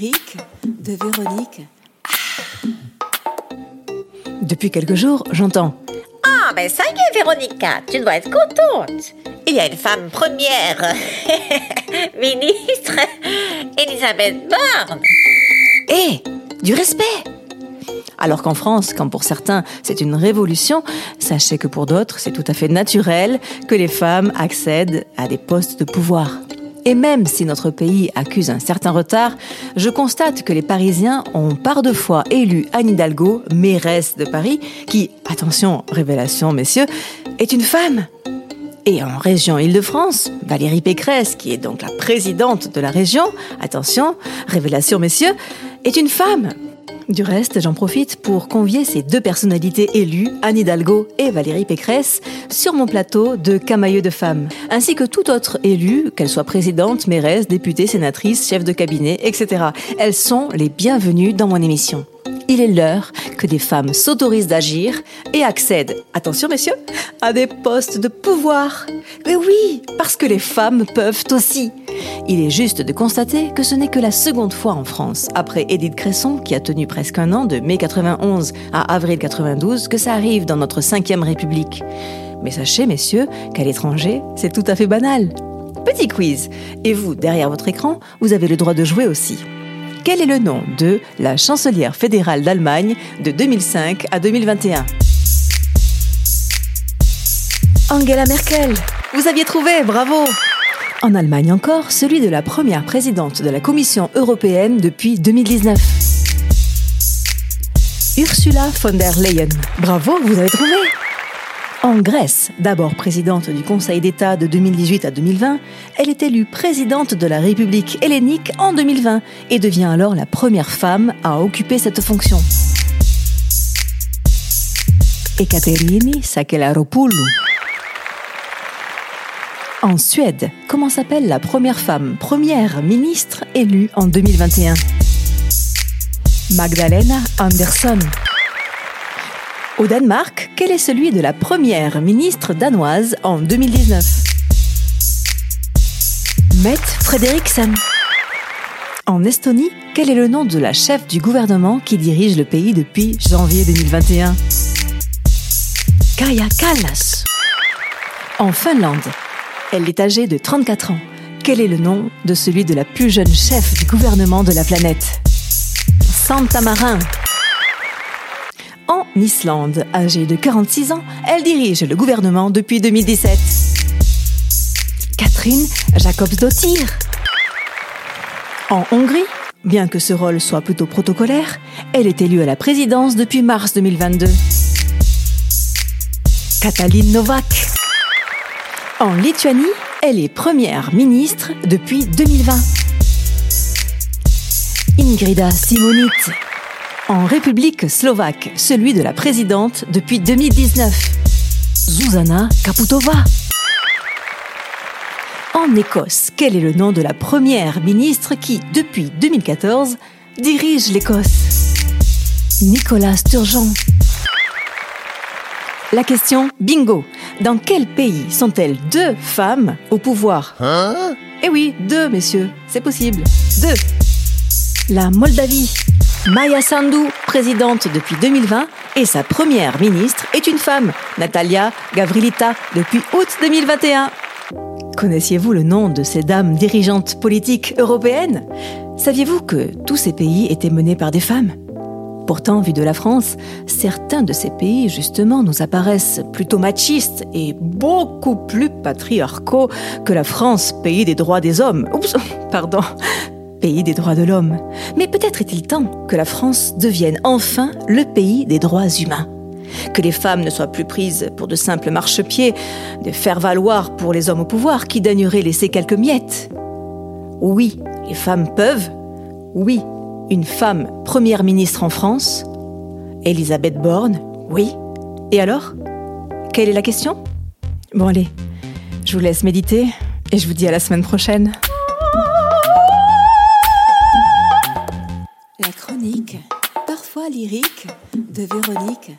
lyrique de Véronique. Depuis quelques jours, j'entends Ah, mais ça y est, Véronica, tu dois être contente. Il y a une femme première ministre, Elisabeth Borne. Hé Du respect alors qu'en France, comme pour certains, c'est une révolution, sachez que pour d'autres, c'est tout à fait naturel que les femmes accèdent à des postes de pouvoir. Et même si notre pays accuse un certain retard, je constate que les Parisiens ont par deux fois élu Anne Hidalgo, mairesse de Paris, qui, attention, révélation messieurs, est une femme. Et en région Île-de-France, Valérie Pécresse, qui est donc la présidente de la région, attention, révélation messieurs, est une femme. Du reste, j'en profite pour convier ces deux personnalités élues, Anne Hidalgo et Valérie Pécresse, sur mon plateau de camailleux de femmes, ainsi que tout autre élu, qu'elle soit présidente, mairesse, députée, sénatrice, chef de cabinet, etc. Elles sont les bienvenues dans mon émission. Il est l'heure que des femmes s'autorisent d'agir et accèdent, attention messieurs, à des postes de pouvoir. Mais oui, parce que les femmes peuvent aussi. Il est juste de constater que ce n'est que la seconde fois en France, après Édith Cresson, qui a tenu presque un an, de mai 91 à avril 92, que ça arrive dans notre cinquième République. Mais sachez, messieurs, qu'à l'étranger, c'est tout à fait banal. Petit quiz. Et vous, derrière votre écran, vous avez le droit de jouer aussi. Quel est le nom de la chancelière fédérale d'Allemagne de 2005 à 2021 Angela Merkel. Vous aviez trouvé, bravo En Allemagne encore, celui de la première présidente de la Commission européenne depuis 2019. Ursula von der Leyen. Bravo, vous avez trouvé en Grèce, d'abord présidente du Conseil d'État de 2018 à 2020, elle est élue présidente de la République hellénique en 2020 et devient alors la première femme à occuper cette fonction. Ekaterini Sakelaropoulou. En Suède, comment s'appelle la première femme première ministre élue en 2021 Magdalena Andersson. Au Danemark, quel est celui de la première ministre danoise en 2019 Mette Frederiksen. En Estonie, quel est le nom de la chef du gouvernement qui dirige le pays depuis janvier 2021 Kaya Kallas. En Finlande, elle est âgée de 34 ans. Quel est le nom de celui de la plus jeune chef du gouvernement de la planète? Santa Marin. En Islande, âgée de 46 ans, elle dirige le gouvernement depuis 2017. Catherine Jacobsdottir. En Hongrie, bien que ce rôle soit plutôt protocolaire, elle est élue à la présidence depuis mars 2022. Katalin Novak. En Lituanie, elle est première ministre depuis 2020. Ingrida Simonit en République slovaque, celui de la présidente depuis 2019, Zuzana Kaputova. En Écosse, quel est le nom de la première ministre qui, depuis 2014, dirige l'Écosse? Nicolas Sturgeon. La question bingo. Dans quel pays sont-elles deux femmes au pouvoir? Hein? Eh oui, deux, messieurs, c'est possible. Deux. La Moldavie. Maya Sandu, présidente depuis 2020, et sa première ministre est une femme, Natalia Gavrilita, depuis août 2021. Connaissiez-vous le nom de ces dames dirigeantes politiques européennes? Saviez-vous que tous ces pays étaient menés par des femmes? Pourtant, vu de la France, certains de ces pays, justement, nous apparaissent plutôt machistes et beaucoup plus patriarcaux que la France, pays des droits des hommes. Oups, pardon, pays des droits de l'homme. Mais peut-être est-il temps que la France devienne enfin le pays des droits humains. Que les femmes ne soient plus prises pour de simples marchepieds, de faire valoir pour les hommes au pouvoir qui daigneraient laisser quelques miettes. Oui, les femmes peuvent. Oui, une femme première ministre en France. Elisabeth Borne, oui. Et alors Quelle est la question? Bon allez, je vous laisse méditer et je vous dis à la semaine prochaine. Lyrique, de Véronique